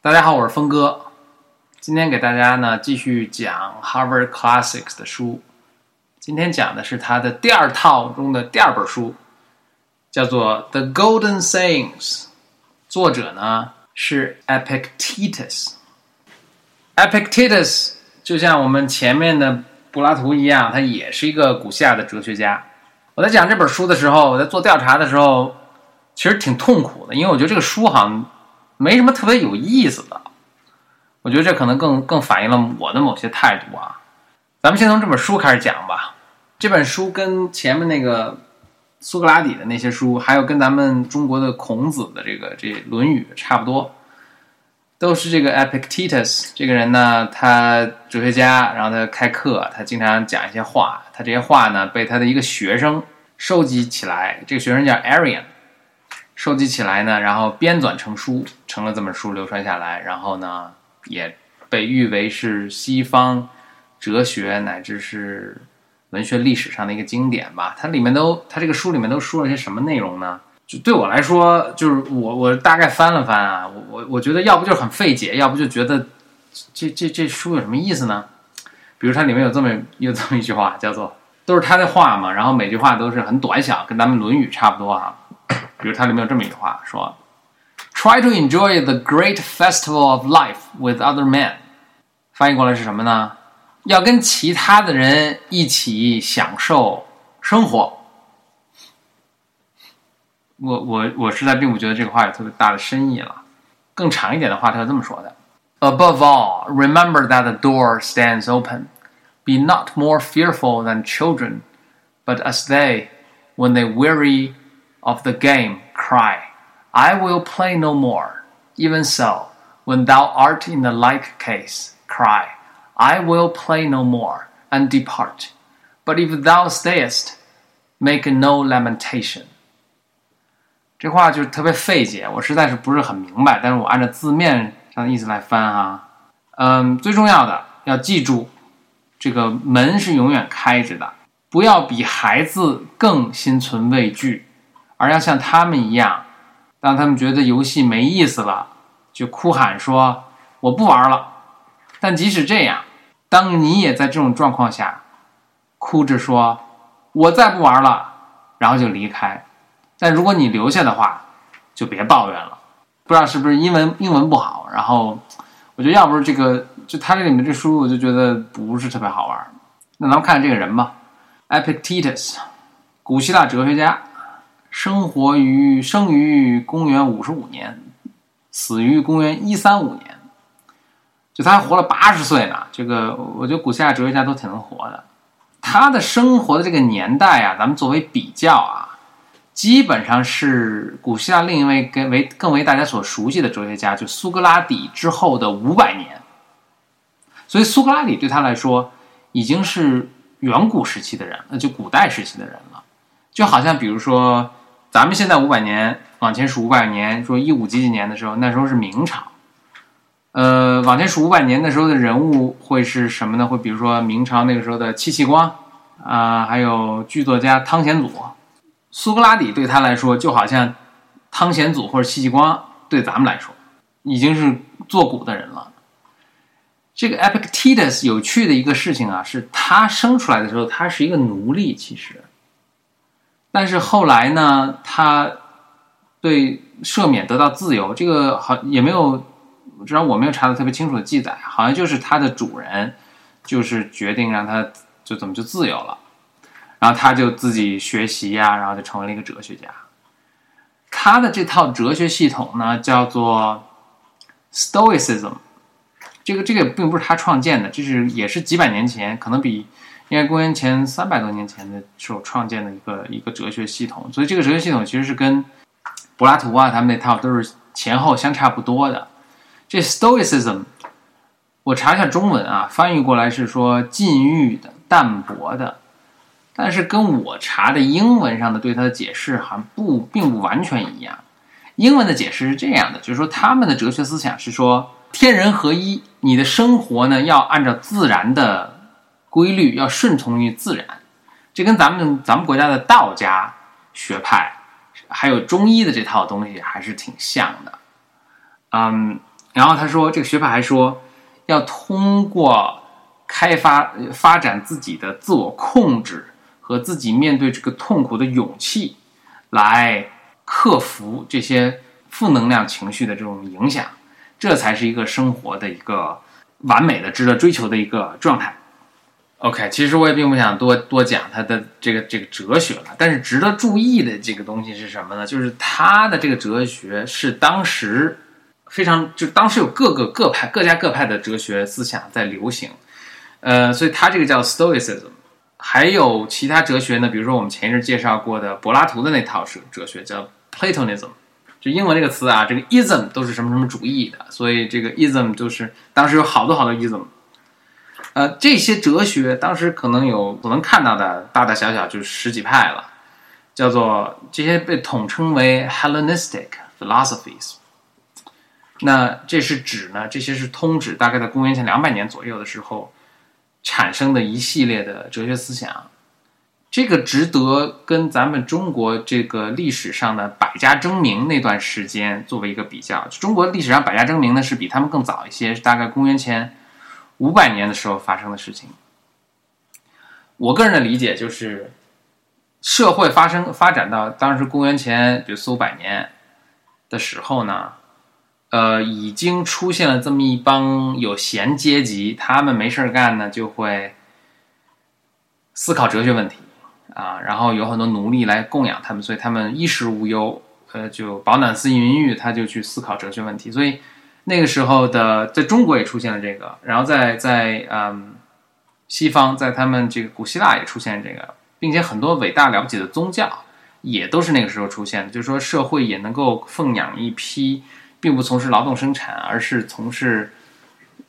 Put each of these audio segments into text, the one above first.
大家好，我是峰哥。今天给大家呢继续讲 Harvard Classics 的书。今天讲的是他的第二套中的第二本书，叫做《The Golden Sayings》。作者呢是 Epictetus。Epictetus 就像我们前面的柏拉图一样，他也是一个古希腊的哲学家。我在讲这本书的时候，我在做调查的时候，其实挺痛苦的，因为我觉得这个书好像。没什么特别有意思的，我觉得这可能更更反映了我的某些态度啊。咱们先从这本书开始讲吧。这本书跟前面那个苏格拉底的那些书，还有跟咱们中国的孔子的这个这《论语》差不多，都是这个 Epictetus 这个人呢，他哲学家，然后他开课，他经常讲一些话，他这些话呢被他的一个学生收集起来，这个学生叫 Arian。收集起来呢，然后编纂成书，成了这本书流传下来，然后呢，也被誉为是西方哲学乃至是文学历史上的一个经典吧。它里面都，它这个书里面都说了些什么内容呢？就对我来说，就是我我大概翻了翻啊，我我我觉得要不就是很费解，要不就觉得这这这书有什么意思呢？比如它里面有这么有这么一句话，叫做都是他的话嘛，然后每句话都是很短小，跟咱们《论语》差不多啊。比如它里面有这么一句话说：“Try to enjoy the great festival of life with other men。”翻译过来是什么呢？要跟其他的人一起享受生活。我我我实在并不觉得这个话有特别大的深意了。更长一点的话，他是这么说的：“Above all, remember that the door stands open. Be not more fearful than children, but as they, when they weary.” of the game cry, I will play no more. Even so, when thou art in the like case, cry, I will play no more, and depart. But if thou stayest, make no lamentation. 这话就是特别费解，我实在是不是很明白，但是我按照字面上的意思来翻啊。嗯，最重要的要记住，这个门是永远开着的，不要比孩子更心存畏惧。 而要像他们一样，当他们觉得游戏没意思了，就哭喊说：“我不玩了。”但即使这样，当你也在这种状况下，哭着说：“我再不玩了。”然后就离开。但如果你留下的话，就别抱怨了。不知道是不是英文英文不好？然后我觉得要不是这个，就他这里面这书，我就觉得不是特别好玩。那咱们看看这个人吧，Epictetus，古希腊哲学家。生活于生于公元五十五年，死于公元一三五年，就他还活了八十岁呢。这个我觉得古希腊哲学家都挺能活的。他的生活的这个年代啊，咱们作为比较啊，基本上是古希腊另一位更为更为大家所熟悉的哲学家，就苏格拉底之后的五百年。所以苏格拉底对他来说已经是远古时期的人，那就古代时期的人了。就好像比如说。咱们现在五百年往前数五百年，说一五几几年的时候，那时候是明朝。呃，往前数五百年的时候的人物会是什么呢？会比如说明朝那个时候的戚继光啊，还有剧作家汤显祖、苏格拉底，对他来说就好像汤显祖或者戚继光对咱们来说已经是作古的人了。这个 Epictetus 有趣的一个事情啊，是他生出来的时候，他是一个奴隶，其实。但是后来呢，他对赦免得到自由，这个好也没有，至少我没有查的特别清楚的记载，好像就是他的主人就是决定让他就怎么就自由了，然后他就自己学习呀，然后就成为了一个哲学家。他的这套哲学系统呢，叫做 Stoicism，这个这个并不是他创建的，这是也是几百年前，可能比。应该公元前三百多年前的时候创建的一个一个哲学系统，所以这个哲学系统其实是跟柏拉图啊他们那套都是前后相差不多的。这 Stoicism，我查一下中文啊，翻译过来是说禁欲的、淡泊的，但是跟我查的英文上的对它的解释好像不并不完全一样。英文的解释是这样的，就是说他们的哲学思想是说天人合一，你的生活呢要按照自然的。规律要顺从于自然，这跟咱们咱们国家的道家学派，还有中医的这套东西还是挺像的。嗯，然后他说，这个学派还说，要通过开发发展自己的自我控制和自己面对这个痛苦的勇气，来克服这些负能量情绪的这种影响，这才是一个生活的一个完美的、值得追求的一个状态。OK，其实我也并不想多多讲他的这个这个哲学了，但是值得注意的这个东西是什么呢？就是他的这个哲学是当时非常，就当时有各个各派各家各派的哲学思想在流行，呃，所以他这个叫 Stoicism，还有其他哲学呢，比如说我们前一阵介绍过的柏拉图的那套哲哲学叫 Platonism，就英文这个词啊，这个 ism 都是什么什么主义的，所以这个 ism 就是当时有好多好多 ism。呃，这些哲学当时可能有可能看到的大大小小就十几派了，叫做这些被统称为 Hellenistic philosophies。那这是指呢，这些是通指大概在公元前两百年左右的时候产生的一系列的哲学思想。这个值得跟咱们中国这个历史上的百家争鸣那段时间作为一个比较。中国历史上百家争鸣呢是比他们更早一些，大概公元前。五百年的时候发生的事情，我个人的理解就是，社会发生发展到当时公元前比如四五百年的时候呢，呃，已经出现了这么一帮有闲阶级，他们没事干呢，就会思考哲学问题啊，然后有很多奴隶来供养他们，所以他们衣食无忧，呃，就饱暖思淫欲，他就去思考哲学问题，所以。那个时候的，在中国也出现了这个，然后在在嗯西方，在他们这个古希腊也出现这个，并且很多伟大了不起的宗教也都是那个时候出现的。就是说，社会也能够奉养一批并不从事劳动生产，而是从事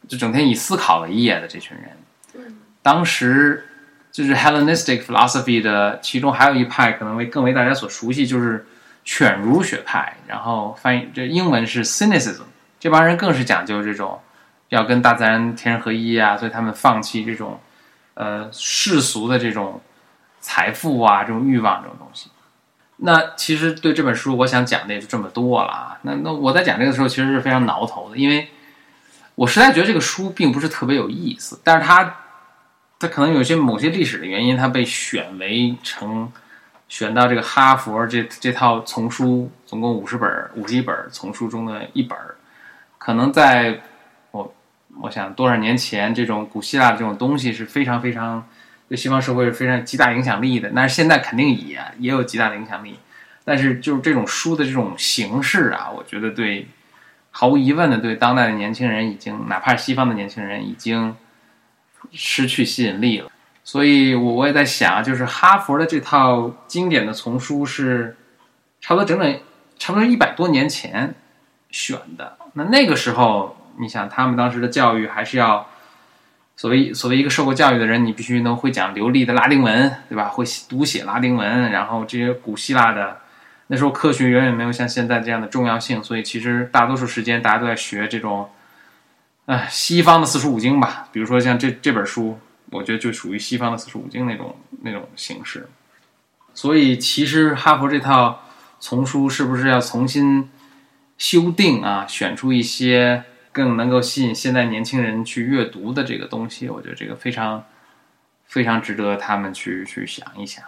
就整天以思考为业的这群人。当时就是 Hellenistic philosophy 的其中还有一派，可能为更为大家所熟悉，就是犬儒学派。然后翻译这英文是 Cynicism。这帮人更是讲究这种要跟大自然天人合一啊，所以他们放弃这种呃世俗的这种财富啊、这种欲望这种东西。那其实对这本书，我想讲的也就这么多了啊。那那我在讲这个时候，其实是非常挠头的，因为我实在觉得这个书并不是特别有意思，但是它它可能有些某些历史的原因，它被选为成选到这个哈佛这这套丛书，总共五十本五十一本丛书中的一本。可能在我我想多少年前，这种古希腊的这种东西是非常非常对西方社会是非常极大影响力的。但是现在肯定也也有极大的影响力。但是就是这种书的这种形式啊，我觉得对毫无疑问的对当代的年轻人已经，哪怕是西方的年轻人已经失去吸引力了。所以我我也在想，就是哈佛的这套经典的丛书是差不多整整差不多一百多年前选的。那那个时候，你想他们当时的教育还是要所谓所谓一个受过教育的人，你必须能会讲流利的拉丁文，对吧？会读写拉丁文，然后这些古希腊的那时候科学远远没有像现在这样的重要性，所以其实大多数时间大家都在学这种，哎，西方的四书五经吧。比如说像这这本书，我觉得就属于西方的四书五经那种那种形式。所以其实哈佛这套丛书是不是要重新？修订啊，选出一些更能够吸引现在年轻人去阅读的这个东西，我觉得这个非常非常值得他们去去想一想。